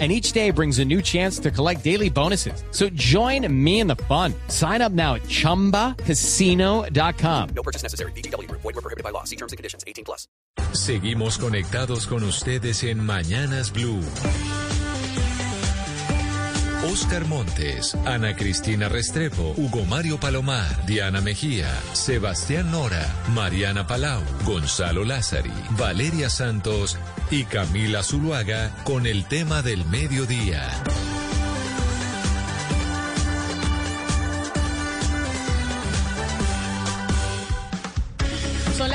and each day brings a new chance to collect daily bonuses. So join me in the fun. Sign up now at ChumbaCasino.com. No purchase necessary. BGW. Void were prohibited by law. See terms and conditions. 18 plus. Seguimos conectados con ustedes en Mañanas Blue. Oscar Montes, Ana Cristina Restrepo, Hugo Mario Palomar, Diana Mejía, Sebastián Nora, Mariana Palau, Gonzalo Lázari, Valeria Santos y Camila Zuluaga con el tema del mediodía.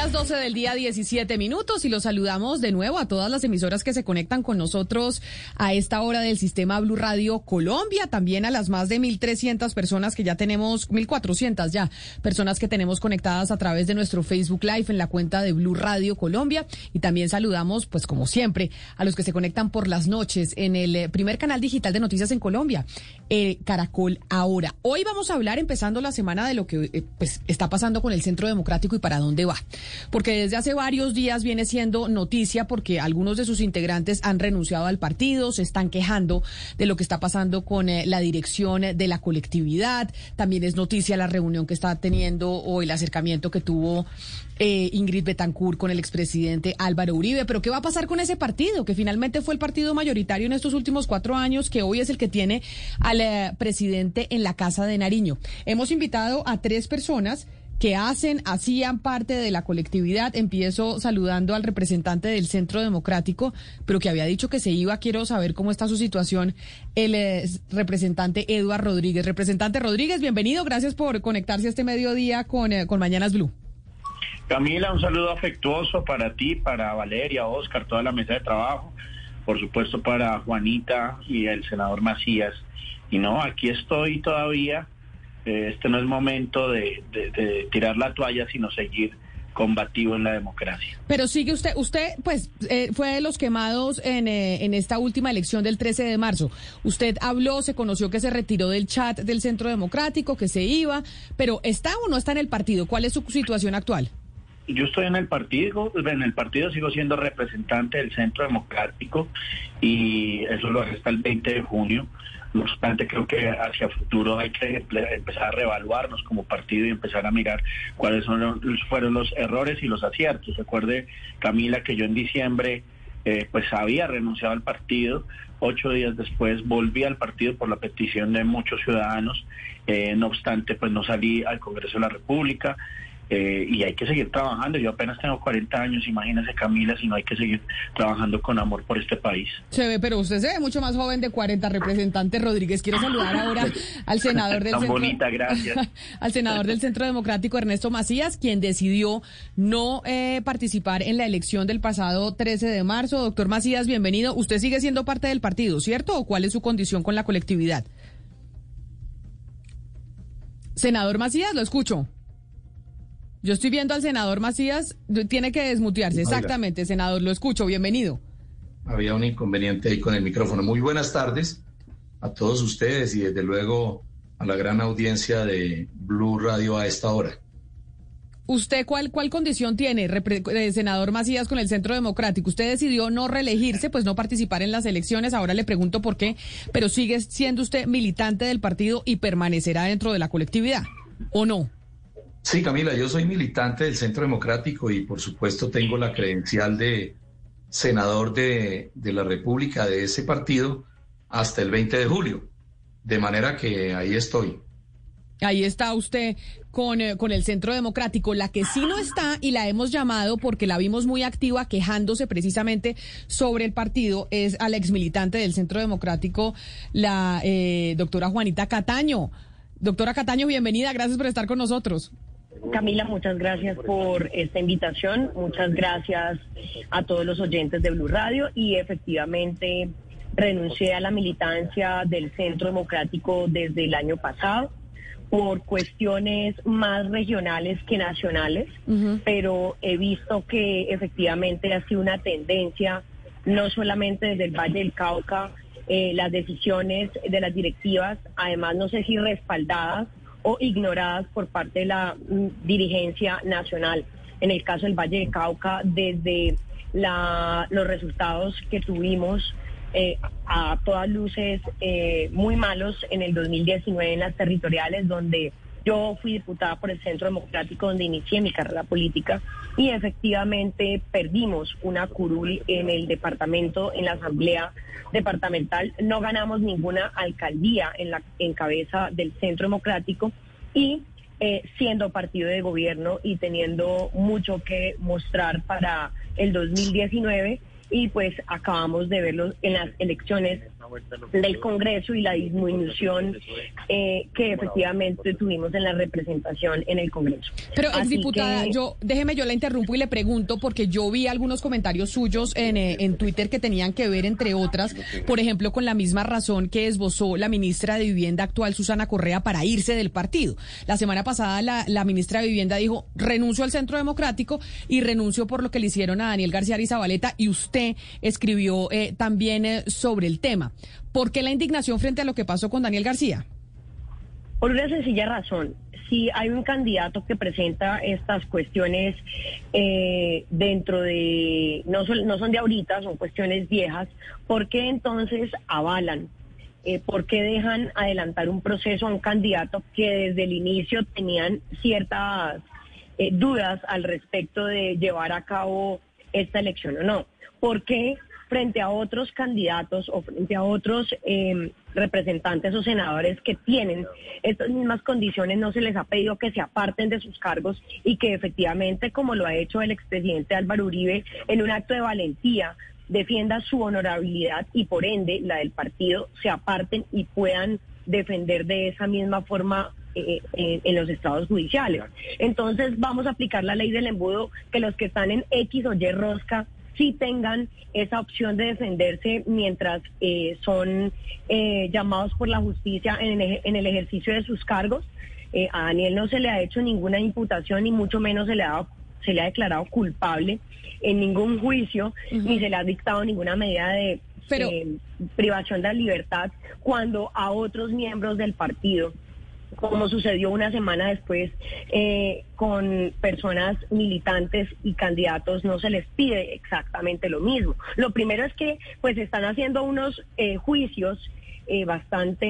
Las 12 del día 17 minutos y los saludamos de nuevo a todas las emisoras que se conectan con nosotros a esta hora del sistema Blue Radio Colombia, también a las más de 1.300 personas que ya tenemos, 1.400 ya, personas que tenemos conectadas a través de nuestro Facebook Live en la cuenta de Blue Radio Colombia y también saludamos, pues como siempre, a los que se conectan por las noches en el eh, primer canal digital de noticias en Colombia, eh, Caracol Ahora. Hoy vamos a hablar, empezando la semana, de lo que eh, pues, está pasando con el Centro Democrático y para dónde va porque desde hace varios días viene siendo noticia porque algunos de sus integrantes han renunciado al partido, se están quejando de lo que está pasando con eh, la dirección de la colectividad. También es noticia la reunión que está teniendo o el acercamiento que tuvo eh, Ingrid Betancourt con el expresidente Álvaro Uribe. Pero ¿qué va a pasar con ese partido? Que finalmente fue el partido mayoritario en estos últimos cuatro años, que hoy es el que tiene al eh, presidente en la Casa de Nariño. Hemos invitado a tres personas que hacen, hacían parte de la colectividad. Empiezo saludando al representante del Centro Democrático, pero que había dicho que se iba. Quiero saber cómo está su situación. El representante Eduard Rodríguez. Representante Rodríguez, bienvenido. Gracias por conectarse este mediodía con, eh, con Mañanas Blue. Camila, un saludo afectuoso para ti, para Valeria, Oscar, toda la mesa de trabajo. Por supuesto para Juanita y el senador Macías. Y no, aquí estoy todavía este no es momento de, tirar la toalla, sino seguir combativo en la democracia. Pero sigue usted, usted pues eh, fue de los quemados en, eh, en esta última elección del 13 de marzo. Usted habló, se conoció que se retiró del chat del Centro Democrático, que se iba, pero ¿está o no está en el partido? ¿Cuál es su situación actual? Yo estoy en el partido, en el partido sigo siendo representante del Centro Democrático y eso lo hasta el 20 de junio. No obstante, creo que hacia futuro hay que empezar a reevaluarnos como partido y empezar a mirar cuáles son fueron los errores y los aciertos. Recuerde, Camila, que yo en diciembre eh, pues había renunciado al partido. Ocho días después volví al partido por la petición de muchos ciudadanos. Eh, no obstante, pues no salí al Congreso de la República. Eh, y hay que seguir trabajando. Yo apenas tengo 40 años, imagínese Camila, si no hay que seguir trabajando con amor por este país. Se ve, pero usted se ve mucho más joven de 40, representante Rodríguez. Quiero saludar ahora al senador del Tan Centro, bonita, gracias. al senador del Centro Democrático Ernesto Macías, quien decidió no eh, participar en la elección del pasado 13 de marzo. Doctor Macías, bienvenido. Usted sigue siendo parte del partido, ¿cierto? ¿O cuál es su condición con la colectividad? Senador Macías, lo escucho. Yo estoy viendo al senador Macías, tiene que desmutearse. Exactamente, senador, lo escucho, bienvenido. Había un inconveniente ahí con el micrófono. Muy buenas tardes a todos ustedes y desde luego a la gran audiencia de Blue Radio a esta hora. ¿Usted cuál, cuál condición tiene, eh, senador Macías, con el Centro Democrático? Usted decidió no reelegirse, pues no participar en las elecciones. Ahora le pregunto por qué, pero sigue siendo usted militante del partido y permanecerá dentro de la colectividad, ¿o no? Sí, Camila, yo soy militante del Centro Democrático y por supuesto tengo la credencial de senador de, la República de ese partido hasta el 20 de julio. De manera que ahí estoy. Ahí está usted con, eh, con, el Centro Democrático. La que sí no está y la hemos llamado porque la vimos muy activa quejándose precisamente sobre el partido es a la exmilitante del Centro Democrático, la eh, doctora Juanita Cataño. Doctora Cataño, bienvenida. Gracias por estar con nosotros. Camila, muchas gracias por esta invitación, muchas gracias a todos los oyentes de Blue Radio. Y efectivamente renuncié a la militancia del Centro Democrático desde el año pasado por cuestiones más regionales que nacionales, pero he visto que efectivamente ha sido una tendencia, no solamente desde el Valle del Cauca, eh, las decisiones de las directivas, además no sé si respaldadas o ignoradas por parte de la mm, dirigencia nacional. En el caso del Valle del Cauca, desde la, los resultados que tuvimos eh, a todas luces eh, muy malos en el 2019 en las territoriales, donde yo fui diputada por el Centro Democrático, donde inicié mi carrera política, y efectivamente perdimos una curul en el departamento, en la asamblea departamental. No ganamos ninguna alcaldía en, la, en cabeza del Centro Democrático y eh, siendo partido de gobierno y teniendo mucho que mostrar para el 2019 y pues acabamos de verlo en las elecciones del Congreso y la disminución eh, que efectivamente tuvimos en la representación en el Congreso. Pero, exdiputada, yo, déjeme, yo la interrumpo y le pregunto, porque yo vi algunos comentarios suyos en, eh, en Twitter que tenían que ver, entre otras, por ejemplo, con la misma razón que esbozó la ministra de Vivienda actual, Susana Correa, para irse del partido. La semana pasada la, la ministra de Vivienda dijo, renuncio al Centro Democrático y renuncio por lo que le hicieron a Daniel García Arizabaleta, y usted escribió eh, también sobre el tema. ¿Por qué la indignación frente a lo que pasó con Daniel García? Por una sencilla razón. Si hay un candidato que presenta estas cuestiones eh, dentro de, no son, no son de ahorita, son cuestiones viejas, ¿por qué entonces avalan? Eh, ¿Por qué dejan adelantar un proceso a un candidato que desde el inicio tenían ciertas eh, dudas al respecto de llevar a cabo esta elección o no? ¿Por qué frente a otros candidatos o frente a otros eh, representantes o senadores que tienen estas mismas condiciones, no se les ha pedido que se aparten de sus cargos y que efectivamente, como lo ha hecho el expresidente Álvaro Uribe, en un acto de valentía, defienda su honorabilidad y por ende la del partido, se aparten y puedan defender de esa misma forma eh, eh, en los estados judiciales. Entonces vamos a aplicar la ley del embudo que los que están en X o Y rosca sí tengan esa opción de defenderse mientras eh, son eh, llamados por la justicia en el, en el ejercicio de sus cargos. Eh, a Daniel no se le ha hecho ninguna imputación ni mucho menos se le ha, se le ha declarado culpable en ningún juicio ni se le ha dictado ninguna medida de privación de la libertad cuando a otros miembros del partido como sucedió una semana después eh, con personas militantes y candidatos, no se les pide exactamente lo mismo. Lo primero es que pues están haciendo unos eh, juicios eh, bastante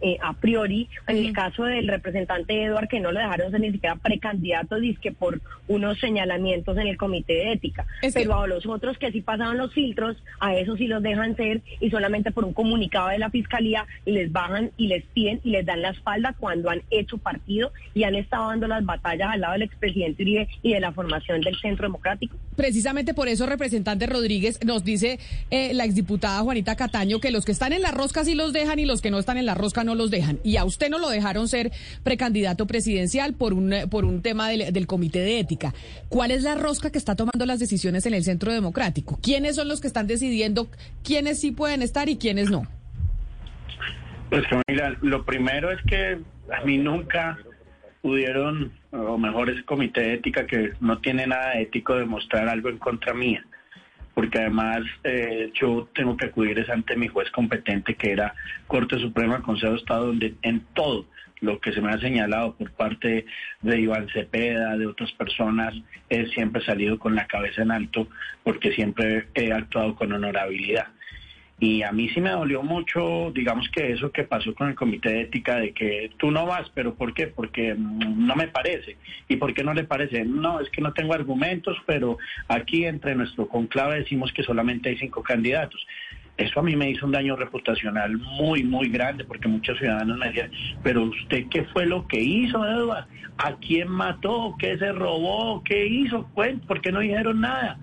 eh, a priori. En el caso del representante Eduard, que no lo dejaron ser ni siquiera precandidato, que por unos señalamientos en el comité de ética. Pero a los otros que sí pasaban los filtros, a esos sí los dejan ser y solamente por un comunicado de la fiscalía les bajan y les piden y les dan la espalda cuando han hecho partido y han estado dando las batallas al lado del expresidente Uribe y de la formación del Centro Democrático. Precisamente por eso, representante Rodríguez, nos dice eh, la exdiputada Juanita Cataño que los que están en las roscas y los dejan y los que no están en la rosca no los dejan. Y a usted no lo dejaron ser precandidato presidencial por un, por un tema del, comité de ética. ¿Cuál es la rosca que está tomando las decisiones en el Centro Democrático? ¿Quiénes son los que están decidiendo quiénes sí pueden estar y quiénes no? Pues Camila, lo primero es que a mí nunca pudieron, o mejor ese comité de ética que no tiene nada ético, demostrar algo en contra mía porque además eh, yo tengo que acudir ante mi juez competente, que era Corte Suprema, Consejo de Estado, donde en todo lo que se me ha señalado por parte de Iván Cepeda, de otras personas, he siempre salido con la cabeza en alto, porque siempre he actuado con honorabilidad. Y a mí sí me dolió mucho, digamos que eso que pasó con el comité de ética, de que tú no vas, pero ¿por qué? Porque mm, no me parece. ¿Y por qué no le parece? No, es que no tengo argumentos, pero aquí entre nuestro conclave decimos que solamente hay cinco candidatos. Eso a mí me hizo un daño reputacional muy, muy grande, porque muchos ciudadanos me decían, pero usted qué fue lo que hizo, Eduardo? ¿A quién mató? ¿Qué se robó? ¿Qué hizo? ¿Por qué no dijeron nada?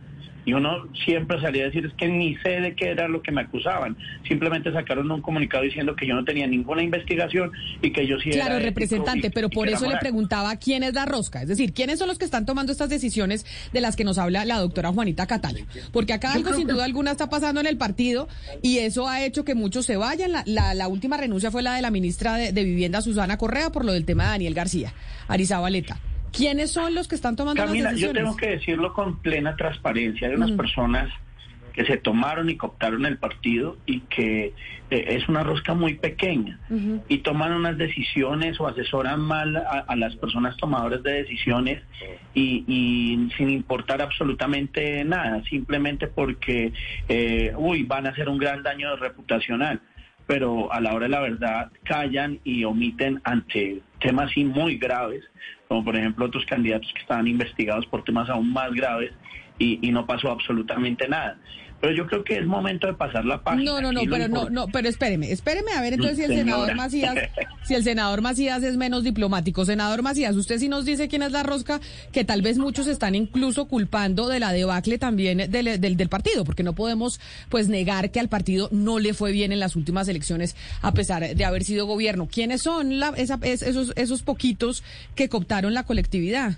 Y uno siempre salía a decir, es que ni sé de qué era lo que me acusaban. Simplemente sacaron un comunicado diciendo que yo no tenía ninguna investigación y que yo sí Claro, era representante, y- pero por eso le preguntaba quién es la rosca, es decir, quiénes son los que están tomando estas decisiones de las que nos habla la doctora Juanita Cataño. Porque acá algo sin duda alguna está pasando en el partido y eso ha hecho que muchos se vayan. La, la- la última renuncia fue la de la ministra de, de Vivienda, Susana Correa, por lo del tema de Daniel García, Arizabaleta. ¿Quiénes son los que están tomando Camila, las yo decisiones? tengo que decirlo con plena transparencia. Hay unas personas que se tomaron y cooptaron el partido y que eh, es una rosca muy pequeña y toman unas decisiones o asesoran mal a, a las personas tomadoras de decisiones y, y sin importar absolutamente nada, simplemente porque, eh, uy, van a hacer un gran daño reputacional pero a la hora de la verdad callan y omiten ante temas así muy graves, como por ejemplo otros candidatos que estaban investigados por temas aún más graves y, y no pasó absolutamente nada. Pero yo creo que es momento de pasar la página. No, no, no, pero no, no, pero espéreme, espéreme a ver entonces si el senador Macías, si el senador Macías es menos diplomático. Senador Macías, usted sí nos dice quién es la rosca, que tal vez muchos están incluso culpando de la debacle también del, del, del partido, porque no podemos pues negar que al partido no le fue bien en las últimas elecciones a pesar de haber sido gobierno. ¿Quiénes son la- esa- es- esos, esos poquitos que cooptaron la colectividad?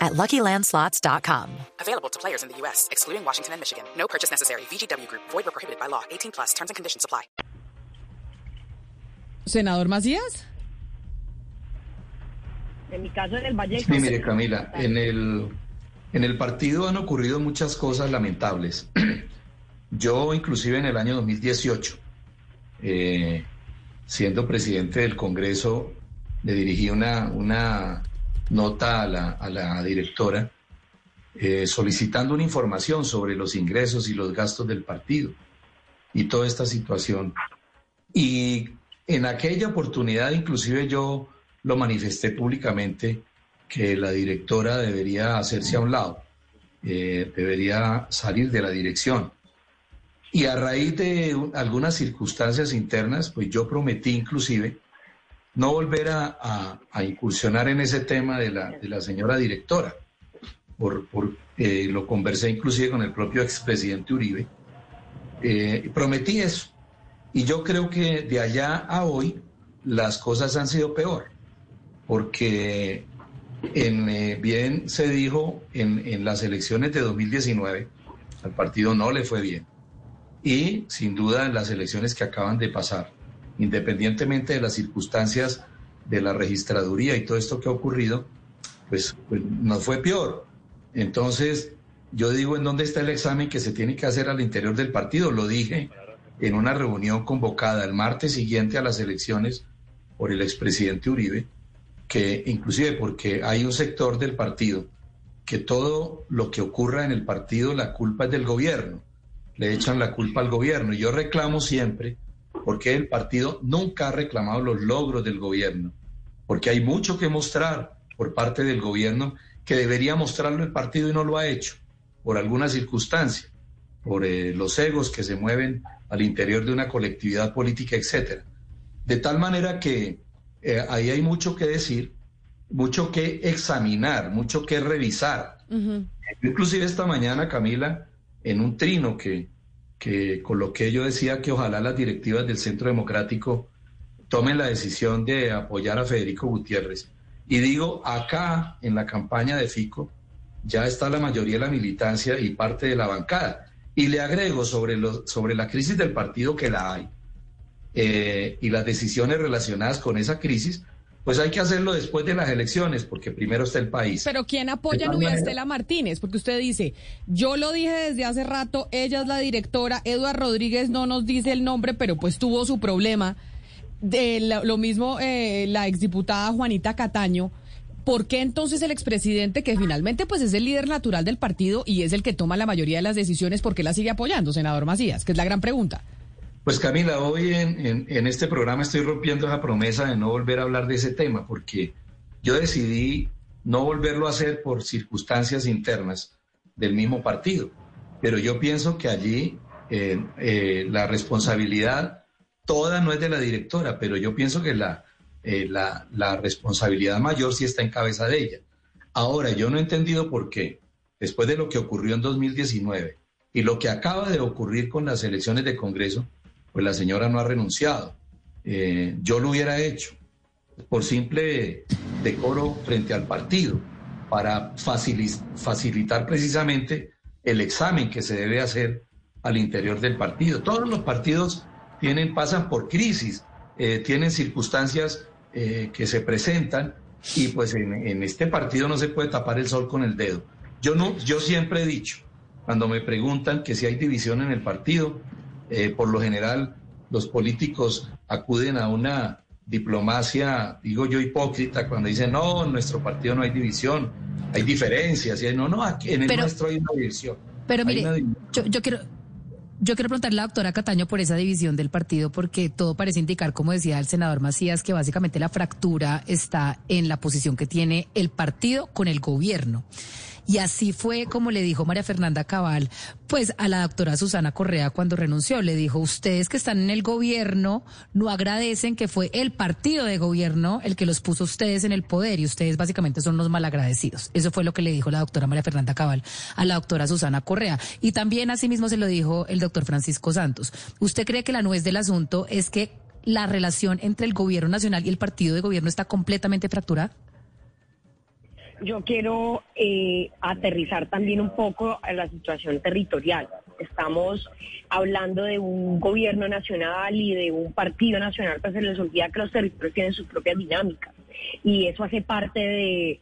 at luckylandslots.com. Available to players in the U.S., excluding Washington and Michigan. No purchase necessary. VGW Group, void were prohibited by law. 18 plus terms and conditions apply. Senador Macías. En mi caso, en el Valle Sí, mire Camila, en el, en el partido han ocurrido muchas cosas lamentables. Yo inclusive en el año 2018, eh, siendo presidente del Congreso, le dirigí una, una nota a la, directora eh, solicitando una información sobre los ingresos y los gastos del partido y toda esta situación. Y en aquella oportunidad inclusive yo lo manifesté públicamente que la directora debería hacerse a un lado, eh, debería salir de la dirección. Y a raíz de un- algunas circunstancias internas, pues yo prometí inclusive no volver a, incursionar en ese tema de la, de la señora directora. Por, por, eh, lo conversé inclusive con el propio expresidente Uribe. Eh, prometí eso. Y yo creo que de allá a hoy las cosas han sido peor, porque en, eh, bien se dijo en, en las elecciones de 2019, al partido no le fue bien. Y sin duda en las elecciones que acaban de pasar, independientemente de las circunstancias de la registraduría y todo esto que ha ocurrido, pues, pues nos fue peor. Entonces, yo digo, ¿en dónde está el examen que se tiene que hacer al interior del partido? Lo dije en una reunión convocada el martes siguiente a las elecciones por el expresidente Uribe, que inclusive porque hay un sector del partido que todo lo que ocurra en el partido la culpa es del gobierno, le echan la culpa al gobierno. Y yo reclamo siempre, porque el partido nunca ha reclamado los logros del gobierno, porque hay mucho que mostrar por parte del gobierno que debería mostrarlo el partido y no lo ha hecho, por alguna circunstancia, por eh, los egos que se mueven al interior de una colectividad política, etcétera. De tal manera que eh, ahí hay mucho que decir, mucho que examinar, mucho que revisar. Inclusive esta mañana, Camila, en un trino que, que coloqué, yo decía que ojalá las directivas del Centro Democrático tomen la decisión de apoyar a Federico Gutiérrez. Y digo, acá en la campaña de FICO ya está la mayoría de la militancia y parte de la bancada. Y le agrego sobre, lo, sobre la crisis del partido que la hay eh, y las decisiones relacionadas con esa crisis, pues hay que hacerlo después de las elecciones, porque primero está el país. Pero ¿quién apoya a Nubia Estela Martínez? Porque usted dice, yo lo dije desde hace rato, ella es la directora, Eduard Rodríguez no nos dice el nombre, pero pues tuvo su problema. De lo, lo mismo eh, la exdiputada Juanita Cataño. ¿Por qué entonces el expresidente, que finalmente pues es el líder natural del partido y es el que toma la mayoría de las decisiones, por qué la sigue apoyando, senador Macías? Que es la gran pregunta. Pues Camila, hoy en, este programa estoy rompiendo esa promesa de no volver a hablar de ese tema, porque yo decidí no volverlo a hacer por circunstancias internas del mismo partido. Pero yo pienso que allí eh, eh, la responsabilidad toda no es de la directora, pero yo pienso que la, eh, la, la responsabilidad mayor sí está en cabeza de ella. Ahora, yo no he entendido por qué, después de lo que ocurrió en 2019 y lo que acaba de ocurrir con las elecciones de Congreso, pues la señora no ha renunciado. Eh, yo lo hubiera hecho por simple decoro frente al partido, para facilitar precisamente el examen que se debe hacer al interior del partido. Todos los partidos tienen, pasan por crisis, eh, tienen circunstancias eh, que se presentan y pues en, este partido no se puede tapar el sol con el dedo. Yo, no, yo siempre he dicho, cuando me preguntan que si hay división en el partido, eh, por lo general los políticos acuden a una diplomacia, digo yo, hipócrita, cuando dicen, no, en nuestro partido no hay división, hay diferencias, y no, no, aquí en el nuestro hay una división. Pero mire, Yo, yo quiero... Yo quiero preguntarle a la doctora Cataño por esa división del partido, porque todo parece indicar, como decía el senador Macías, que básicamente la fractura está en la posición que tiene el partido con el gobierno. Y así fue como le dijo María Fernanda Cabal, pues a la doctora Susana Correa cuando renunció. Le dijo, ustedes que están en el gobierno no agradecen que fue el partido de gobierno el que los puso ustedes en el poder y ustedes básicamente son los malagradecidos. Eso fue lo que le dijo la doctora María Fernanda Cabal a la doctora Susana Correa. Y también asimismo se lo dijo el doctor Francisco Santos. ¿Usted cree que la nuez del asunto es que la relación entre el gobierno nacional y el partido de gobierno está completamente fracturada? Yo quiero eh, aterrizar también un poco a la situación territorial. Estamos hablando de un gobierno nacional y de un partido nacional, pero se les olvida que los territorios tienen sus propias dinámicas. Y eso hace parte de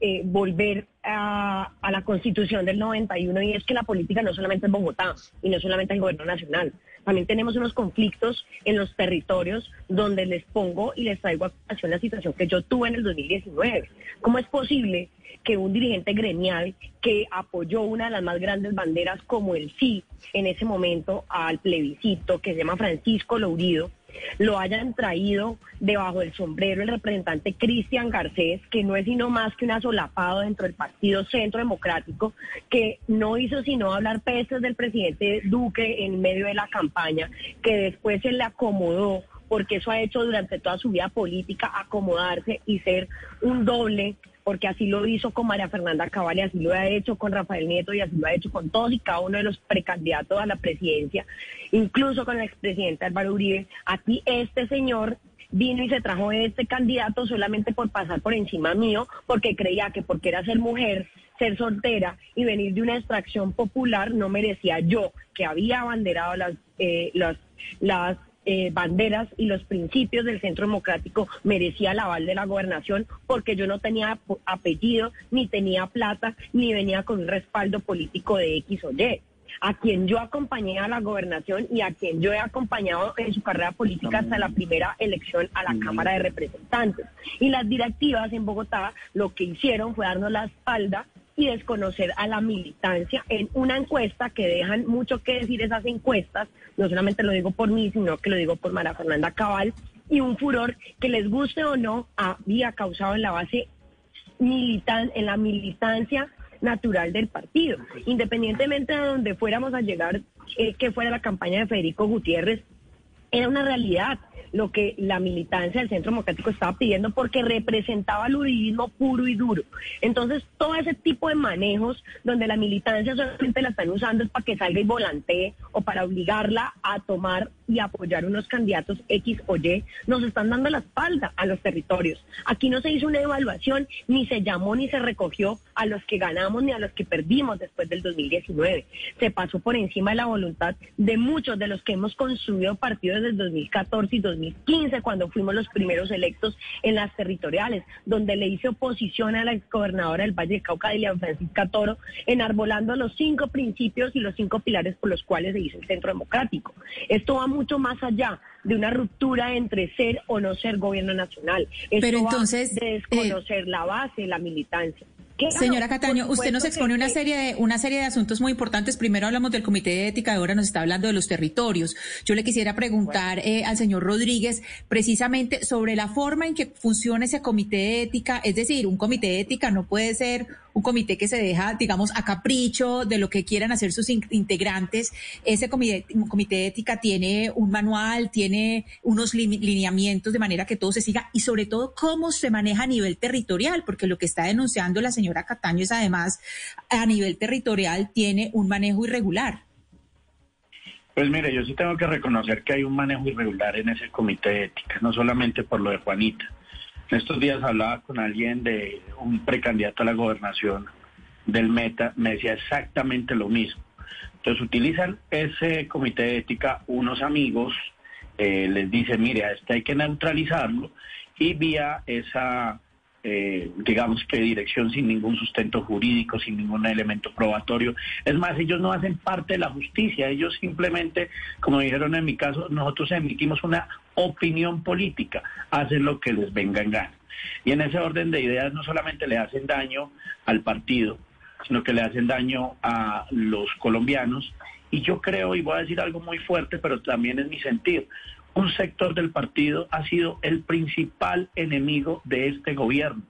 eh, volver a, a, la constitución del 91 y es que la política no solamente es Bogotá y no solamente el gobierno nacional. También tenemos unos conflictos en los territorios donde les pongo y les traigo a la situación que yo tuve en el 2019. ¿Cómo es posible que un dirigente gremial que apoyó una de las más grandes banderas como el sí en ese momento al plebiscito, que se llama Francisco Lourido, lo hayan traído debajo del sombrero el representante Cristian Garcés, que no es sino más que un asolapado dentro del Partido Centro Democrático, que no hizo sino hablar pestes del presidente Duque en medio de la campaña, que después se le acomodó porque eso ha hecho durante toda su vida política acomodarse y ser un doble porque así lo hizo con María Fernanda Cabal y así lo ha hecho con Rafael Nieto y así lo ha hecho con todos y cada uno de los precandidatos a la presidencia, incluso con el expresidente Álvaro Uribe. Aquí este señor vino y se trajo este candidato solamente por pasar por encima mío, porque creía que porque era ser mujer, ser soltera y venir de una extracción popular no merecía yo, que había abanderado las, eh, las, las eh, banderas y los principios del Centro Democrático merecía el aval de la gobernación porque yo no tenía apellido, ni tenía plata, ni venía con un respaldo político de X o Y a quien yo acompañé a la gobernación y a quien yo he acompañado en su carrera política hasta la primera elección a la Cámara de Representantes. Y las directivas en Bogotá lo que hicieron fue darnos la espalda y desconocer a la militancia en una encuesta que dejan mucho que decir esas encuestas, no solamente lo digo por mí, sino que lo digo por María Fernanda Cabal, y un furor que les guste o no había causado en la base militan en la militancia natural del partido. Independientemente de donde fuéramos a llegar, eh, que fuera la campaña de Federico Gutiérrez, era una realidad lo que la militancia del Centro Democrático estaba pidiendo porque representaba el uribismo puro y duro. Entonces, todo ese tipo de manejos donde la militancia solamente la están usando es para que salga y volantee o para obligarla a tomar y apoyar unos candidatos X o Y, nos están dando la espalda a los territorios. Aquí no se hizo una evaluación, ni se llamó ni se recogió a los que ganamos ni a los que perdimos después del 2019. Se pasó por encima de la voluntad de muchos de los que hemos construido partidos desde el 2014 y 2015, cuando fuimos los primeros electos en las territoriales, donde le hice oposición a la exgobernadora del Valle de Cauca, Dilian Francisca Toro, enarbolando los cinco principios y los cinco pilares por los cuales se hizo el Centro Democrático. Esto va mucho más allá de una ruptura entre ser o no ser gobierno nacional. Esto Pero entonces, va de desconocer la base la militancia. Señora Cataño, usted nos expone una serie de una serie de asuntos muy importantes. Primero hablamos del Comité de Ética, ahora nos está hablando de los territorios. Yo le quisiera preguntar eh, al señor Rodríguez precisamente sobre la forma en que funciona ese Comité de Ética. Es decir, un Comité de Ética no puede ser un comité que se deja, digamos, a capricho de lo que quieran hacer sus integrantes. Ese comité, comité de ética tiene un manual, tiene unos lineamientos de manera que todo se siga y sobre todo cómo se maneja a nivel territorial, porque lo que está denunciando la señora Cataño es además a nivel territorial tiene un manejo irregular. Pues mire, yo sí tengo que reconocer que hay un manejo irregular en ese comité de ética, no solamente por lo de Juanita. Estos días hablaba con alguien de un precandidato a la gobernación del Meta, me decía exactamente lo mismo. Entonces utilizan ese comité de ética unos amigos, eh, les dicen, mire, a este hay que neutralizarlo y vía esa eh, digamos que dirección sin ningún sustento jurídico, sin ningún elemento probatorio. Es más, ellos no hacen parte de la justicia, ellos simplemente, como dijeron en mi caso, nosotros emitimos una opinión política, hacen lo que les venga en gana. Y en ese orden de ideas no solamente le hacen daño al partido, sino que le hacen daño a los colombianos. Y yo creo, y voy a decir algo muy fuerte, pero también es mi sentir, un sector del partido ha sido el principal enemigo de este gobierno.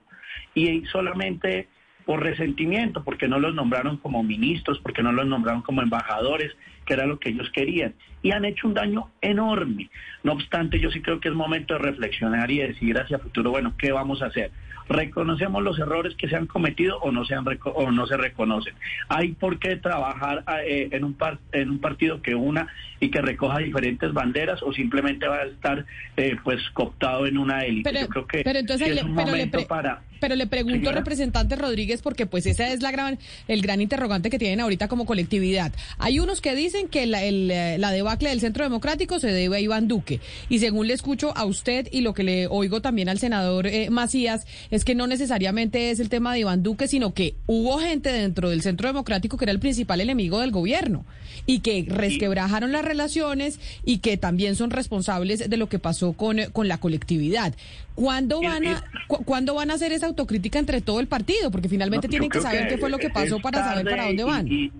Y solamente por resentimiento, porque no los nombraron como ministros, porque no los nombraron como embajadores, que era lo que ellos querían. Y han hecho un daño enorme. No obstante, yo sí creo que es momento de reflexionar y decir hacia futuro, bueno, ¿qué vamos a hacer? reconocemos los errores que se han cometido o no se, han o no se reconocen. Hay por qué trabajar eh, en, un en un partido que una y que recoja diferentes banderas o simplemente va a estar eh, pues cooptado en una élite. Pero, Yo creo que pero entonces es un momento para... Pero le pregunto, representante Rodríguez, porque pues esa es la gran, el gran interrogante que tienen ahorita como colectividad. Hay unos que dicen que la, el, eh, la debacle del Centro Democrático se debe a Iván Duque. Y según le escucho a usted y lo que le oigo también al senador Macías, es que no necesariamente es el tema de Iván Duque, sino que hubo gente dentro del Centro Democrático que era el principal enemigo del gobierno y que resquebrajaron las relaciones y que también son responsables de lo que pasó con, con la colectividad. ¿Cuándo van, a, ¿Cuándo van a hacer esa autocrítica entre todo el partido? Porque finalmente tienen que saber qué fue lo que pasó para saber para dónde van. Y,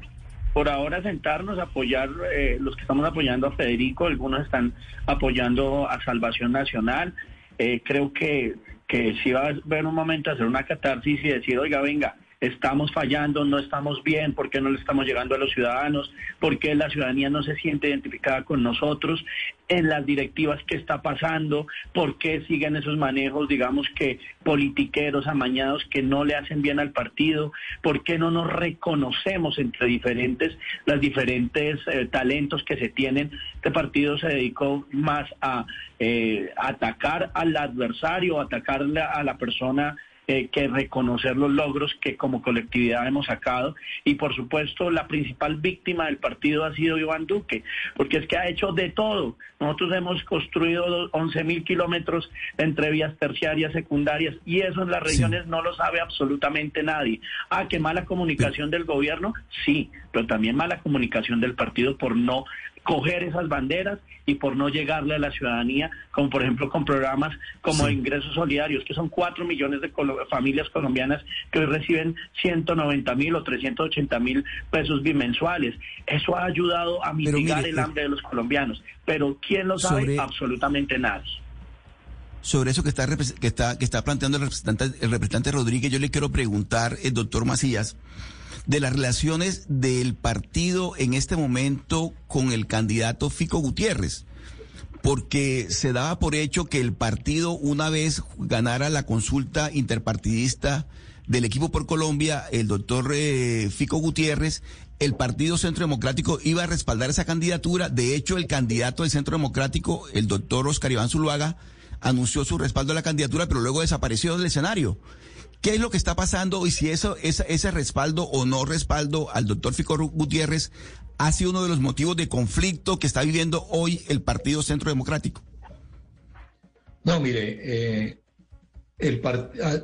por ahora sentarnos, apoyar, eh, los que estamos apoyando a Federico, algunos están apoyando a Salvación Nacional. Eh, creo que que si va a haber un momento hacer una catarsis y decir, oiga, venga, estamos fallando, no estamos bien, por qué no le estamos llegando a los ciudadanos, por qué la ciudadanía no se siente identificada con nosotros en las directivas que está pasando, por qué siguen esos manejos, digamos que politiqueros, amañados, que no le hacen bien al partido, por qué no nos reconocemos entre diferentes, las diferentes eh, talentos que se tienen. Este partido se dedicó más a eh, atacar al adversario, atacar a la persona eh, que reconocer los logros que como colectividad hemos sacado. Y por supuesto, la principal víctima del partido ha sido Iván Duque, porque es que ha hecho de todo. Nosotros hemos construido 11 mil kilómetros entre vías terciarias, secundarias, y eso en las regiones no lo sabe absolutamente nadie. Ah, qué mala comunicación del gobierno, sí, pero también mala comunicación del partido por no coger esas banderas y por no llegarle a la ciudadanía, como por ejemplo con programas como ingresos solidarios, que son cuatro millones de familias colombianas que hoy reciben 190 mil o 380 mil pesos bimensuales. Eso ha ayudado a mitigar el hambre de los colombianos, pero ¿quién lo sabe? Absolutamente nadie sobre eso que está, que está, que está planteando el representante, el representante Rodríguez, yo le quiero preguntar, el doctor Macías, de las relaciones del partido en este momento con el candidato Fico Gutiérrez porque se daba por hecho que el partido una vez ganara la consulta interpartidista del equipo por Colombia, el doctor eh, Fico Gutiérrez, el Partido Centro Democrático iba a respaldar esa candidatura. De hecho, el candidato del Centro Democrático, el doctor Oscar Iván Zuluaga, anunció su respaldo a la candidatura, pero luego desapareció del escenario. ¿Qué es lo que está pasando y si eso, ese, respaldo o no respaldo al doctor Fico Gutiérrez ha sido uno de los motivos de conflicto que está viviendo hoy el Partido Centro Democrático? No, mire, eh,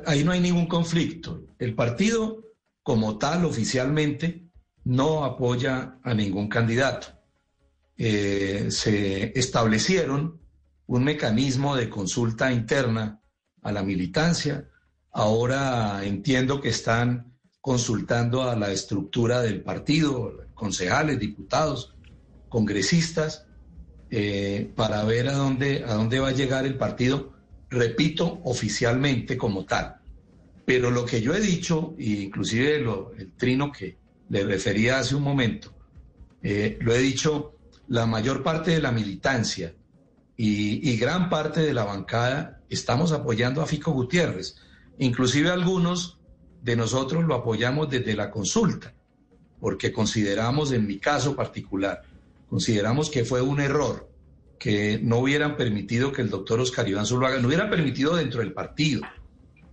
ahí no hay ningún conflicto. El partido, como tal, oficialmente, no apoya a ningún candidato. Eh, se establecieron un mecanismo de consulta interna a la militancia Ahora entiendo que están consultando a la estructura del partido, concejales, diputados, congresistas, eh, para ver a dónde, a dónde va a llegar el partido, repito, oficialmente como tal. Pero lo que yo he dicho, e inclusive lo, el trino que le refería hace un momento, eh, lo he dicho, la mayor parte de la militancia y, y, gran parte de la bancada estamos apoyando a Fico Gutiérrez. Inclusive algunos de nosotros lo apoyamos desde la consulta, porque consideramos, en mi caso particular, consideramos que fue un error que no hubieran permitido que el doctor Oscar Iván Zuluaga, no hubiera permitido dentro del partido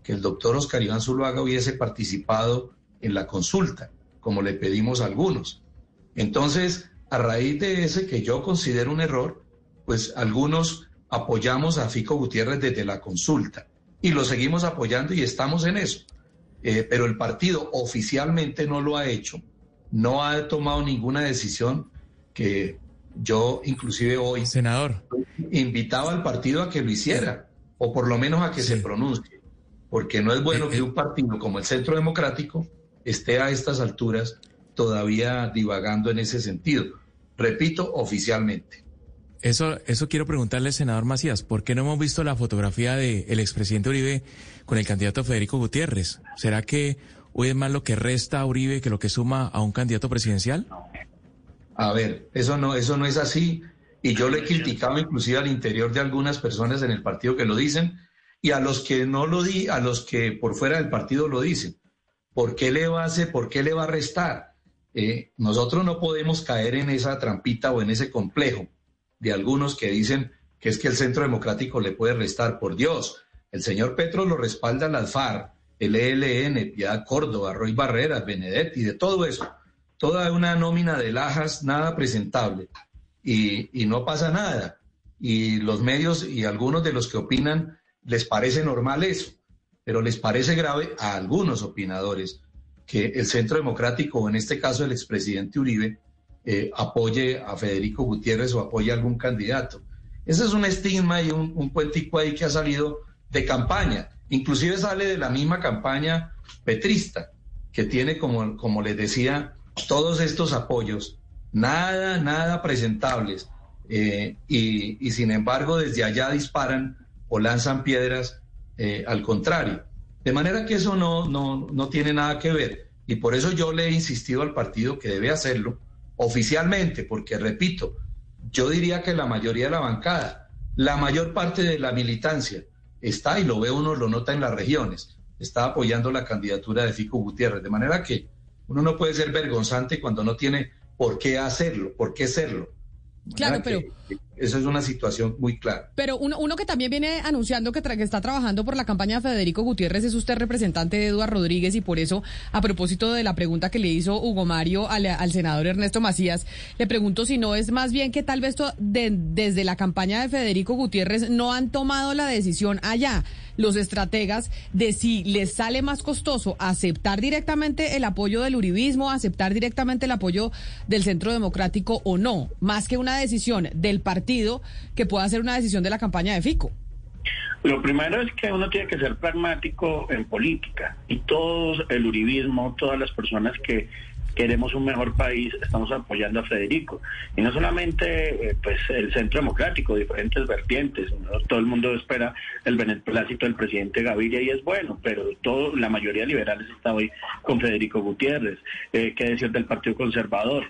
que el doctor Oscar Iván Zuluaga hubiese participado en la consulta, como le pedimos a algunos. Entonces, a raíz de ese que yo considero un error, pues algunos apoyamos a Fico Gutiérrez desde la consulta y lo seguimos apoyando y estamos en eso. Eh, pero el partido oficialmente no lo ha hecho, no ha tomado ninguna decisión que yo inclusive hoy, senador, invitaba al partido a que lo hiciera, o por lo menos a que se pronuncie, porque no es bueno Eh, que eh. un partido como el Centro Democrático esté a estas alturas todavía divagando en ese sentido. Repito, oficialmente. Eso, eso quiero preguntarle, senador Macías, ¿por qué no hemos visto la fotografía del expresidente Uribe con el candidato Federico Gutiérrez? ¿Será que hoy es más lo que resta a Uribe que lo que suma a un candidato presidencial? A ver, eso no, eso no es así. Y yo le he criticado inclusive al interior de algunas personas en el partido que lo dicen y a los que no lo di, a los que por fuera del partido lo dicen. ¿Por qué le va a hacer, por qué le va a restar? Eh, nosotros no podemos caer en esa trampita o en ese complejo de algunos que dicen que es que el Centro Democrático le puede restar. Por Dios, el señor Petro lo respalda las FARC, el ELN, Piedad Córdoba, Roy Barreras, Benedetti, de todo eso. Toda una nómina de lajas, nada presentable. Y, y no pasa nada. Y los medios y algunos de los que opinan les parece normal eso, pero les parece grave a algunos opinadores que el Centro Democrático, o en este caso el expresidente Uribe, eh, apoye a Federico Gutiérrez o apoye a algún candidato. Ese es un estigma y un, un cuentico ahí que ha salido de campaña. Inclusive sale de la misma campaña petrista, que tiene, como, como les decía, todos estos apoyos, nada, nada presentables. eh, y, sin embargo, desde allá disparan o lanzan piedras eh, al contrario. De manera que eso no, no, no tiene nada que ver. Y por eso yo le he insistido al partido que debe hacerlo oficialmente, porque repito, yo diría que la mayoría de la bancada, la mayor parte de la militancia está, y lo ve uno, lo nota en las regiones, está apoyando la candidatura de Fico Gutiérrez. De manera que uno no puede ser vergonzante cuando no tiene por qué hacerlo, por qué serlo. Claro, que Eso es una situación muy clara. Pero uno, uno que también viene anunciando que, tra- que está trabajando por la campaña de Federico Gutiérrez es usted representante de Eduardo Rodríguez y por eso, a propósito de la pregunta que le hizo Hugo Mario al, al senador Ernesto Macías, le pregunto si no es más bien que tal vez de- desde la campaña de Federico Gutiérrez no han tomado la decisión allá los estrategas de si les sale más costoso aceptar directamente el apoyo del uribismo, aceptar directamente el apoyo del Centro Democrático o no, más que una decisión del partido que pueda ser una decisión de la campaña de Fico. Lo primero es que uno tiene que ser pragmático en política y todos, el uribismo, todas las personas que queremos un mejor país, estamos apoyando a Federico. Y no solamente eh, pues el Centro Democrático, diferentes vertientes. Todo el mundo espera el beneplácito del presidente Gaviria y es bueno, pero todo, la mayoría de liberales está hoy con Federico Gutiérrez. Eh, ¿Qué decir del Partido Conservador?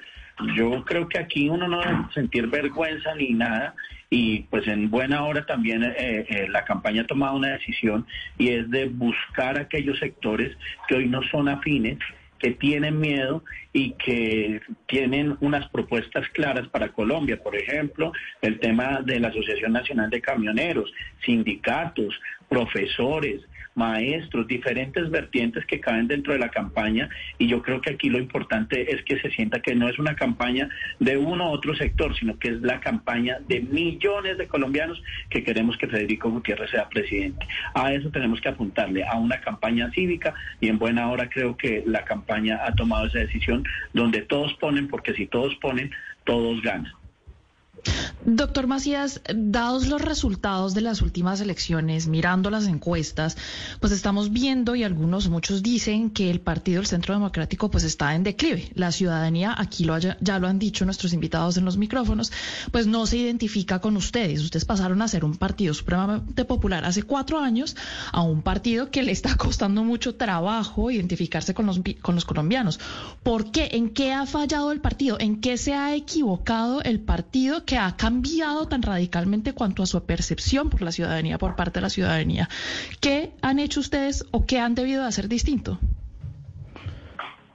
Yo creo que aquí uno no debe sentir vergüenza ni nada y pues en buena hora también eh, eh, la campaña ha tomado una decisión y es de buscar aquellos sectores que hoy no son afines que tienen miedo y que tienen unas propuestas claras para Colombia. Por ejemplo, el tema de la Asociación Nacional de Camioneros, sindicatos, profesores, maestros, diferentes vertientes que caen dentro de la campaña y yo creo que aquí lo importante es que se sienta que no es una campaña de uno u otro sector, sino que es la campaña de millones de colombianos que queremos que Federico Gutiérrez sea presidente. A eso tenemos que apuntarle, a una campaña cívica y en buena hora creo que la campaña ha tomado esa decisión donde todos ponen, porque si todos ponen, todos ganan. Doctor Macías, dados los resultados de las últimas elecciones, mirando las encuestas, pues estamos viendo y algunos, muchos dicen que el Partido del Centro Democrático pues está en declive. La ciudadanía, aquí lo ya lo han dicho nuestros invitados en los micrófonos, pues no se identifica con ustedes. Ustedes pasaron a ser un partido supremamente popular hace cuatro años a un partido que le está costando mucho trabajo identificarse con los, con los colombianos. ¿Por qué? ¿En qué ha fallado el partido? ¿En qué se ha equivocado el partido que ha cambiado tan radicalmente cuanto a su percepción por la ciudadanía, por parte de la ciudadanía. ¿Qué han hecho ustedes o qué han debido de hacer distinto?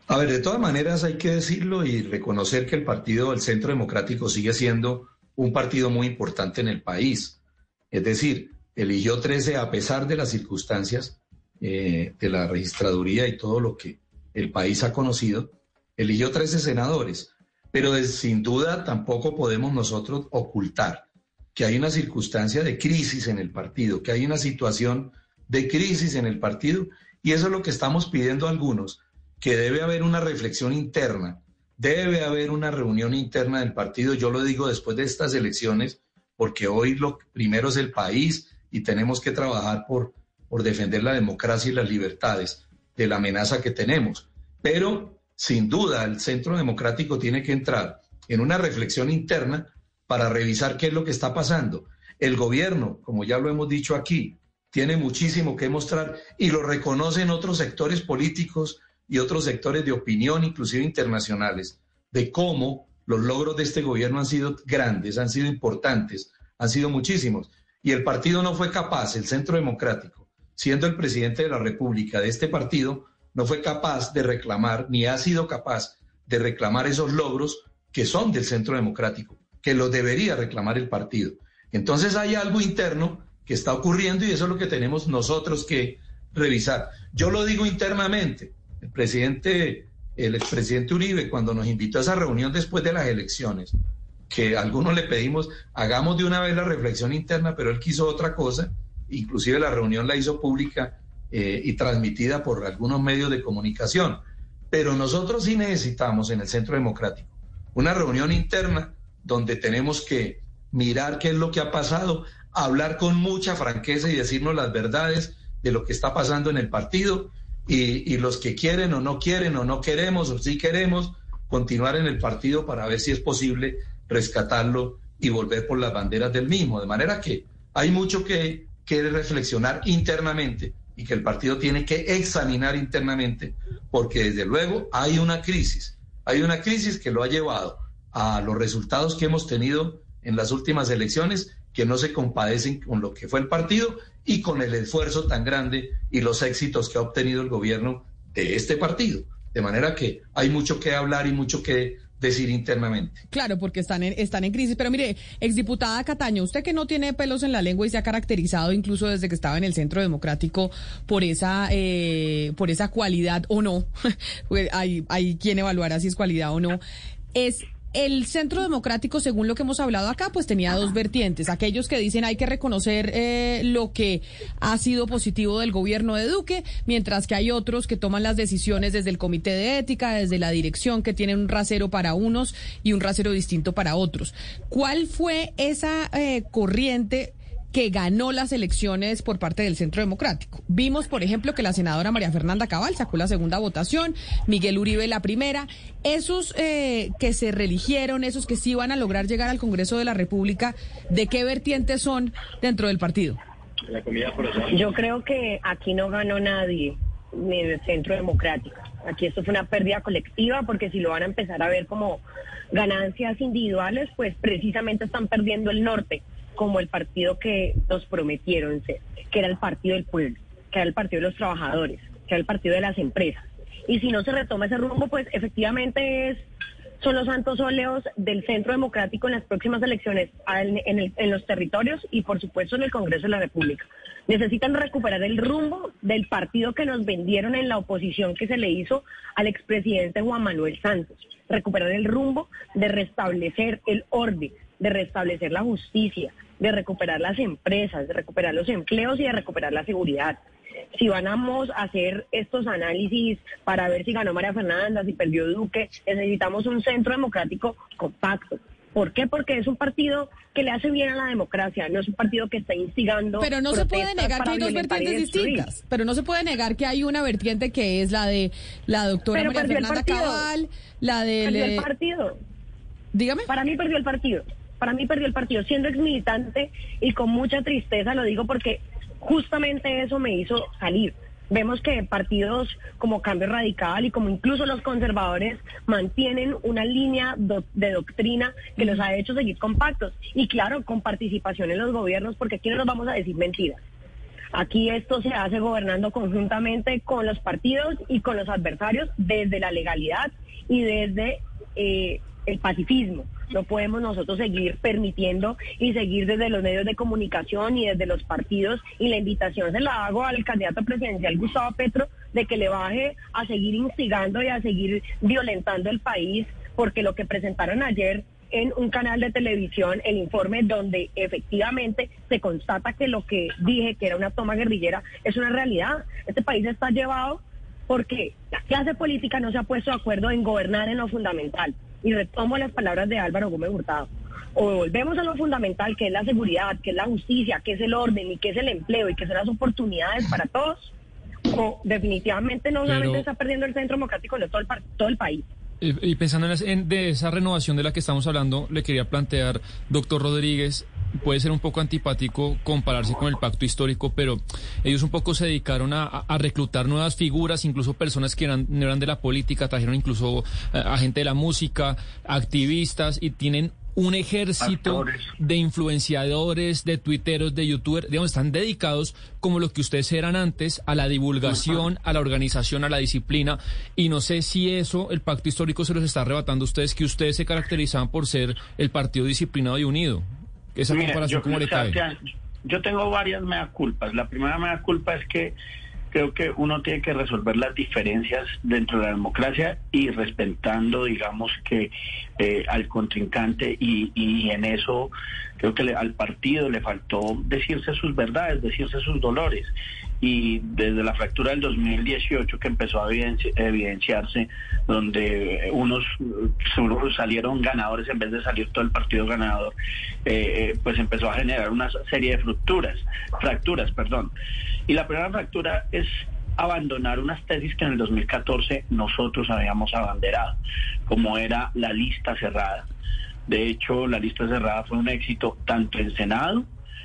A ver, de todas maneras hay que decirlo y reconocer que el Partido del Centro Democrático sigue siendo un partido muy importante en el país. Es decir, eligió 13 a pesar de las circunstancias eh, de la registraduría y todo lo que el país ha conocido, eligió 13 senadores. Pero sin duda tampoco podemos nosotros ocultar que hay una circunstancia de crisis en el partido, que hay una situación de crisis en el partido, y eso es lo que estamos pidiendo a algunos, que debe haber una reflexión interna, debe haber una reunión interna del partido, yo lo digo después de estas elecciones, porque hoy lo primero es el país y tenemos que trabajar por, por defender la democracia y las libertades de la amenaza que tenemos. Pero sin duda el Centro Democrático tiene que entrar en una reflexión interna para revisar qué es lo que está pasando. El gobierno, como ya lo hemos dicho aquí, tiene muchísimo que mostrar y lo reconocen otros sectores políticos y otros sectores de opinión, inclusive internacionales, de cómo los logros de este gobierno han sido grandes, han sido importantes, han sido muchísimos. Y el partido no fue capaz, el Centro Democrático, siendo el presidente de la República de este partido, no fue capaz de reclamar, ni ha sido capaz de reclamar esos logros que son del centro democrático, que los debería reclamar el partido. Entonces hay algo interno que está ocurriendo y eso es lo que tenemos nosotros que revisar. Yo lo digo internamente. El presidente, el expresidente Uribe, cuando nos invitó a esa reunión después de las elecciones, que algunos le pedimos, hagamos de una vez la reflexión interna, pero él quiso otra cosa, inclusive la reunión la hizo pública eh, y transmitida por algunos medios de comunicación. Pero nosotros sí necesitamos en el Centro Democrático una reunión interna donde tenemos que mirar qué es lo que ha pasado, hablar con mucha franqueza y decirnos las verdades de lo que está pasando en el partido y, y los que quieren o no quieren o no queremos o sí queremos continuar en el partido para ver si es posible rescatarlo y volver por las banderas del mismo. De manera que hay mucho que, que reflexionar internamente y que el partido tiene que examinar internamente, porque desde luego hay una crisis, hay una crisis que lo ha llevado a los resultados que hemos tenido en las últimas elecciones, que no se compadecen con lo que fue el partido y con el esfuerzo tan grande y los éxitos que ha obtenido el gobierno de este partido. De manera que hay mucho que hablar y mucho que decir internamente. Claro, porque están en, están en crisis. Pero mire, exdiputada Cataño, usted que no tiene pelos en la lengua y se ha caracterizado incluso desde que estaba en el Centro Democrático por esa, eh, por esa cualidad o no, hay, hay quien evaluará si es cualidad o no, es el Centro Democrático, según lo que hemos hablado acá, pues tenía dos vertientes. Aquellos que dicen hay que reconocer eh, lo que ha sido positivo del gobierno de Duque, mientras que hay otros que toman las decisiones desde el Comité de Ética, desde la dirección, que tienen un rasero para unos y un rasero distinto para otros. ¿Cuál fue esa eh, corriente? Que ganó las elecciones por parte del Centro Democrático. Vimos, por ejemplo, que la senadora María Fernanda Cabal sacó la segunda votación, Miguel Uribe la primera. Esos eh, que se religieron, esos que sí iban a lograr llegar al Congreso de la República, ¿de qué vertientes son dentro del partido? Yo creo que aquí no ganó nadie ni del Centro Democrático. Aquí esto fue una pérdida colectiva porque si lo van a empezar a ver como ganancias individuales, pues precisamente están perdiendo el norte como el partido que nos prometieron ser, que era el partido del pueblo, que era el partido de los trabajadores, que era el partido de las empresas. Y si no se retoma ese rumbo, pues efectivamente es son los santos óleos del Centro Democrático en las próximas elecciones en, en, los territorios y por supuesto en el Congreso de la República. Necesitan recuperar el rumbo del partido que nos vendieron en la oposición que se le hizo al expresidente Juan Manuel Santos. Recuperar el rumbo de restablecer el orden, de restablecer la justicia, de recuperar las empresas, de recuperar los empleos y de recuperar la seguridad. Si vamos a hacer estos análisis para ver si ganó María Fernanda, si perdió Duque, necesitamos un centro democrático compacto, ¿Por qué? Porque es un partido que le hace bien a la democracia, no es un partido que está instigando. Pero no se puede negar que hay dos vertientes distintas. Pero no se puede negar que hay una vertiente que es la de la doctora Pero María Fernanda. Cabal, la de... Perdió el partido. Dígame. Para mí perdió el partido. Para mí perdió el partido. Siendo ex militante y con mucha tristeza lo digo porque justamente eso me hizo salir. Vemos que partidos como Cambio Radical y como incluso los conservadores mantienen una línea de doctrina que los ha hecho seguir compactos. Y claro, con participación en los gobiernos, porque aquí no nos vamos a decir mentiras. Aquí esto se hace gobernando conjuntamente con los partidos y con los adversarios desde la legalidad y desde eh, el pacifismo. No podemos nosotros seguir permitiendo y seguir desde los medios de comunicación y desde los partidos. Y la invitación se la hago al candidato presidencial Gustavo Petro de que le baje a seguir instigando y a seguir violentando el país, porque lo que presentaron ayer en un canal de televisión el informe donde efectivamente se constata que lo que dije que era una toma guerrillera es una realidad. Este país está llevado porque la clase política no se ha puesto de acuerdo en gobernar en lo fundamental. Y retomo las palabras de Álvaro Gómez Hurtado. O volvemos a lo fundamental, que es la seguridad, que es la justicia, que es el orden y que es el empleo y que son las oportunidades para todos, o definitivamente no solamente Pero- está perdiendo el centro democrático, no todo el, todo el país. Y pensando en, las- en- de esa renovación de la que estamos hablando, le quería plantear, doctor Rodríguez, puede ser un poco antipático compararse con el pacto histórico, pero ellos un poco se dedicaron a, reclutar nuevas figuras, incluso personas que eran, no eran de la política, trajeron incluso eh, a gente de la música, activistas, y tienen un ejército de influenciadores, de tuiteros, de youtubers, digamos, están dedicados como lo que ustedes eran antes a la divulgación, a la organización, a la disciplina. Y no sé si eso, el pacto histórico se los está arrebatando a ustedes, que ustedes se caracterizaban por ser el partido disciplinado y unido. Esa Mira, comparación, yo, ¿cómo le cae? Sebastián, yo tengo varias mea culpas. La primera mea culpa es que creo que uno tiene que resolver las diferencias dentro de la democracia y respetando, digamos, que eh, al contrincante y, y en eso creo que le- al partido le faltó decirse sus verdades, decirse sus dolores. Y desde la fractura del 2018 que empezó a evidenci- evidenciarse, donde unos eh, salieron ganadores en vez de salir todo el partido ganador, eh, eh, pues empezó a generar una serie de fracturas, fracturas, perdón. Y la primera fractura es abandonar unas tesis que en el 2014 nosotros habíamos abanderado, como era la lista cerrada. De hecho, la lista cerrada fue un éxito tanto en Senado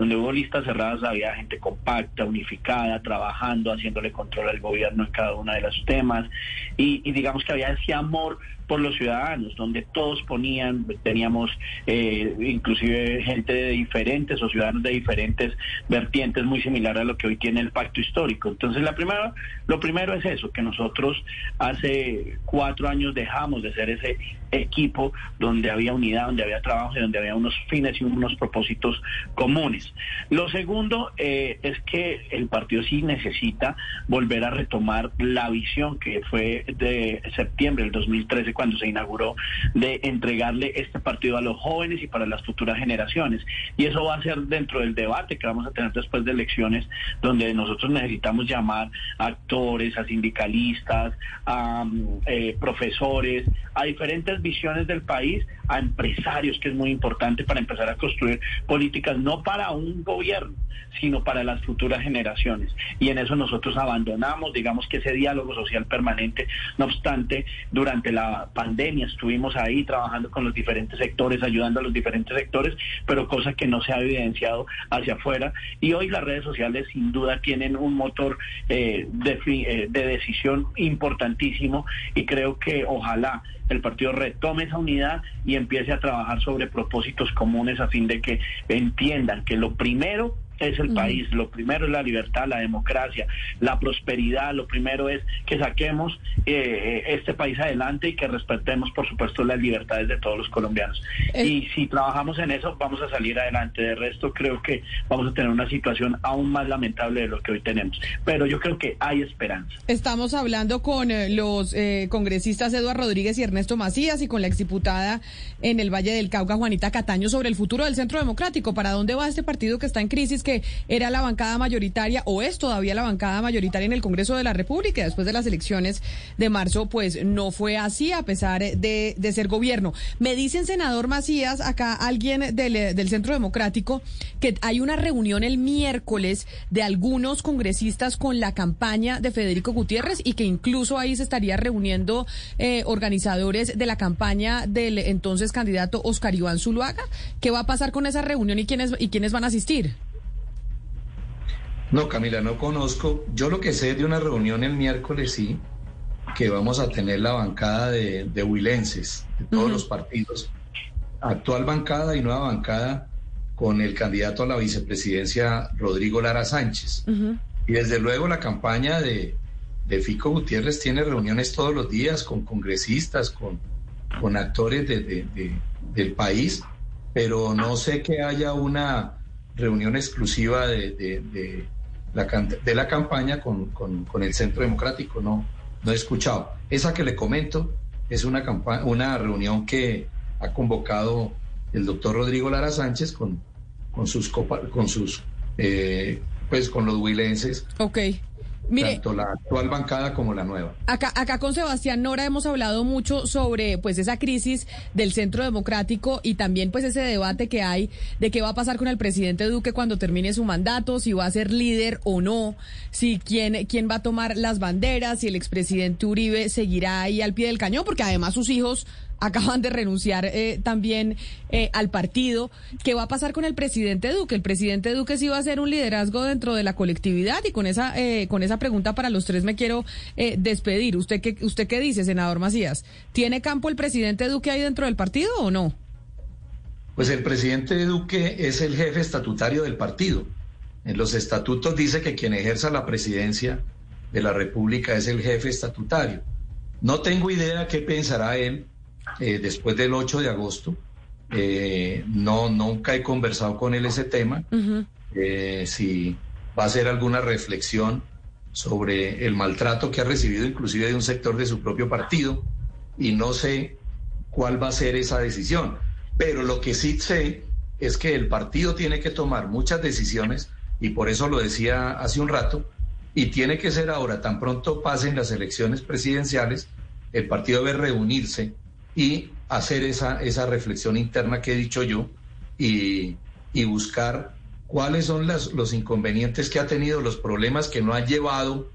donde hubo listas cerradas había gente compacta, unificada, trabajando, haciéndole control al gobierno en cada uno de los temas. Y, y digamos que había ese amor por los ciudadanos, donde todos ponían, teníamos eh, inclusive gente de diferentes o ciudadanos de diferentes vertientes muy similar a lo que hoy tiene el pacto histórico. Entonces la primera, lo primero es eso, que nosotros hace cuatro años dejamos de ser ese equipo donde había unidad, donde había trabajo y donde había unos fines y unos propósitos comunes. Lo segundo eh, es que el partido sí necesita volver a retomar la visión que fue de septiembre del 2013 cuando se inauguró de entregarle este partido a los jóvenes y para las futuras generaciones. Y eso va a ser dentro del debate que vamos a tener después de elecciones, donde nosotros necesitamos llamar a actores, a sindicalistas, a mm, eh, profesores, a diferentes visiones del país, a empresarios, que es muy importante para empezar a construir políticas no para un gobierno, sino para las futuras generaciones. Y en eso nosotros abandonamos, digamos que ese diálogo social permanente. No obstante, durante la pandemia estuvimos ahí trabajando con los diferentes sectores, ayudando a los diferentes sectores, pero cosa que no se ha evidenciado hacia afuera. Y hoy las redes sociales sin duda tienen un motor eh, de, eh, de decisión importantísimo y creo que ojalá el partido retome esa unidad y empiece a trabajar sobre propósitos comunes a fin de que entiendan que lo primero es el país. Lo primero es la libertad, la democracia, la prosperidad. Lo primero es que saquemos eh, este país adelante y que respetemos, por supuesto, las libertades de todos los colombianos. Y si trabajamos en eso, vamos a salir adelante. De resto, creo que vamos a tener una situación aún más lamentable de lo que hoy tenemos. Pero yo creo que hay esperanza. Estamos hablando con eh, los eh, congresistas Eduardo Rodríguez y Ernesto Macías y con la exdiputada en el Valle del Cauca, Juanita Cataño, sobre el futuro del Centro Democrático. ¿Para dónde va este partido que está en crisis, que era la bancada mayoritaria o es todavía la bancada mayoritaria en el Congreso de la República? Después de las elecciones de marzo, pues no fue así a pesar de, de ser gobierno. Me dicen, senador Macías, acá alguien del, Centro Democrático, que hay una reunión el miércoles de algunos congresistas con la campaña de Federico Gutiérrez y que incluso ahí se estaría reuniendo eh, organizadores de la campaña del entonces candidato Oscar Iván Zuluaga. ¿Qué va a pasar con esa reunión y quiénes, y quiénes van a asistir? No, Camila, no conozco. Yo lo que sé de una reunión el miércoles, sí, que vamos a tener la bancada de, de huilenses, de todos los partidos, actual bancada y nueva bancada, con el candidato a la vicepresidencia Rodrigo Lara Sánchez. Y desde luego la campaña de, de, Fico Gutiérrez tiene reuniones todos los días con congresistas, con, con actores de, de, del país, pero no sé que haya una reunión exclusiva de, la, de la campaña con, con, el Centro Democrático, no no he escuchado. Esa que le comento es una, una reunión que ha convocado el doctor Rodrigo Lara Sánchez con, con sus, con sus eh, pues con los huilenses. Ok. Mire, tanto la actual bancada como la nueva. Acá, acá con Sebastián Nora hemos hablado mucho sobre pues esa crisis del centro democrático y también pues ese debate que hay de qué va a pasar con el presidente Duque cuando termine su mandato, si va a ser líder o no, si quién, quién va a tomar las banderas, si el expresidente Uribe seguirá ahí al pie del cañón, porque además sus hijos acaban de renunciar eh, también eh, al partido. ¿Qué va a pasar con el presidente Duque? El presidente Duque sí va a ser un liderazgo dentro de la colectividad y con esa eh, con esa pregunta para los tres me quiero despedir. ¿Usted qué, ¿Usted qué dice, senador Macías? ¿Tiene campo el presidente Duque ahí dentro del partido o no? Pues el presidente Duque es el jefe estatutario del partido. En los estatutos dice que quien ejerza la presidencia de la República es el jefe estatutario. No tengo idea qué pensará él eh, después del 8 de agosto. Eh, no, nunca he conversado con él ese tema. Eh, si va a hacer alguna reflexión sobre el maltrato que ha recibido inclusive de un sector de su propio partido y no sé cuál va a ser esa decisión. Pero lo que sí sé es que el partido tiene que tomar muchas decisiones y por eso lo decía hace un rato y tiene que ser ahora, tan pronto pasen las elecciones presidenciales, el partido debe reunirse y hacer esa, esa reflexión interna que he dicho yo y, y buscar cuáles son las, los inconvenientes que ha tenido, los problemas que no ha llevado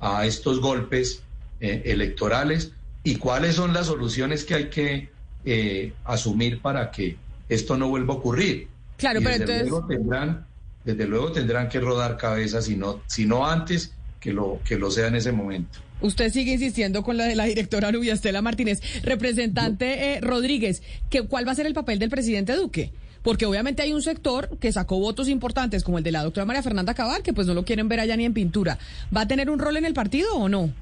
a estos golpes eh, electorales y cuáles son las soluciones que hay que eh, asumir para que esto no vuelva a ocurrir. Claro, pero desde entonces... luego tendrán, desde luego tendrán que rodar cabezas, y no, sino antes que lo, que lo sea en ese momento. Usted sigue insistiendo con la de la directora Nubia Estela Martínez. Representante eh, Rodríguez, ¿qué, ¿cuál va a ser el papel del presidente Duque? Porque obviamente hay un sector que sacó votos importantes, como el de la doctora María Fernanda Cabal, que pues no lo quieren ver allá ni en pintura. ¿Va a tener un rol en el partido o no?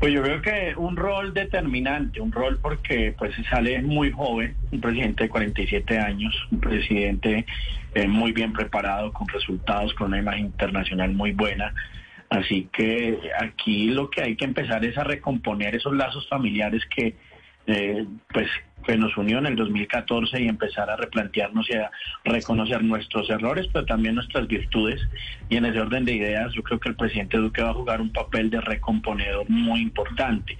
Pues yo creo que un rol determinante, un rol porque pues sale muy joven, un presidente de 47 años, un presidente eh, muy bien preparado, con resultados, con una imagen internacional muy buena. Así que aquí lo que hay que empezar es a recomponer esos lazos familiares que eh, pues que nos unió en el 2014 y empezar a replantearnos y a reconocer nuestros errores, pero también nuestras virtudes. Y en ese orden de ideas, yo creo que el presidente Duque va a jugar un papel de recomponedor muy importante.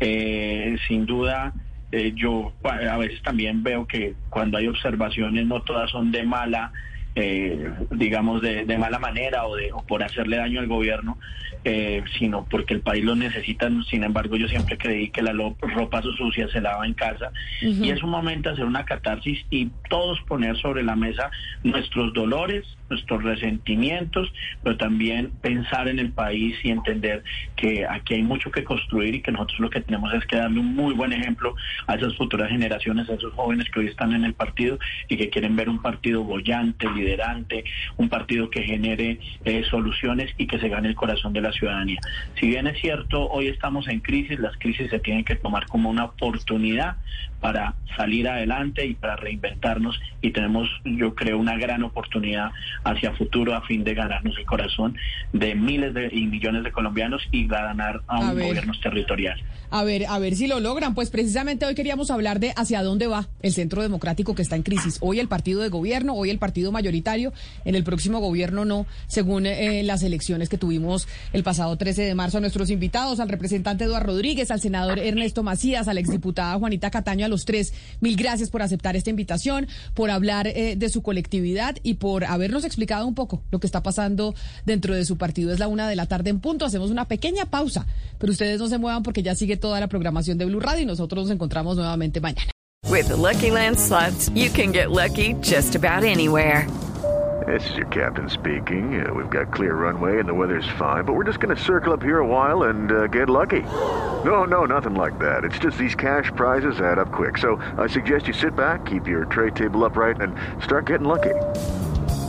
Eh, sin duda, eh, yo a veces también veo que cuando hay observaciones, no todas son de mala eh, digamos, de, de, mala manera o, de, o por hacerle daño al gobierno, eh, sino porque el país lo necesita. Sin embargo, yo siempre creí que la ropa sucia se lava en casa uh -huh. y es un momento de hacer una catarsis y todos poner sobre la mesa nuestros dolores, nuestros resentimientos, pero también pensar en el país y entender que aquí hay mucho que construir y que nosotros lo que tenemos es que darle un muy buen ejemplo a esas futuras generaciones, a esos jóvenes que hoy están en el partido y que quieren ver un partido bollante, liderante, un partido que genere eh, soluciones y que se gane el corazón de la ciudadanía. Si bien es cierto, hoy estamos en crisis, las crisis se tienen que tomar como una oportunidad para salir adelante y para reinventarnos y tenemos, yo creo, una gran oportunidad hacia futuro a fin de ganarnos el corazón de miles de, y millones de colombianos y ganar a, un gobierno territorial. A ver, a ver si lo logran. Pues precisamente hoy queríamos hablar de hacia dónde va el centro democrático que está en crisis. Hoy el partido de gobierno, hoy el partido mayoritario, en el próximo gobierno no, según eh, las elecciones que tuvimos el pasado 13 de marzo. A nuestros invitados, al representante Eduardo Rodríguez, al senador Ernesto Macías, a la exdiputada Juanita Cataño, a los tres, mil gracias por aceptar esta invitación, por hablar eh, de su colectividad y por habernos explicado un poco lo que está pasando dentro de su partido. Es la una de la tarde en punto. Hacemos una pequeña pausa, pero ustedes no se muevan porque ya sigue toda la programación de Blue Radio y nosotros nos encontramos nuevamente mañana. With the Lucky Land slots, you can get lucky just about anywhere. This is your captain speaking. Uh, we've got clear runway and the weather's fine, but we're just going to circle up here a while and uh, get lucky. No, no, nothing like that. It's just these cash prizes add up quick. So I suggest you sit back, keep your tray table upright, and start getting lucky.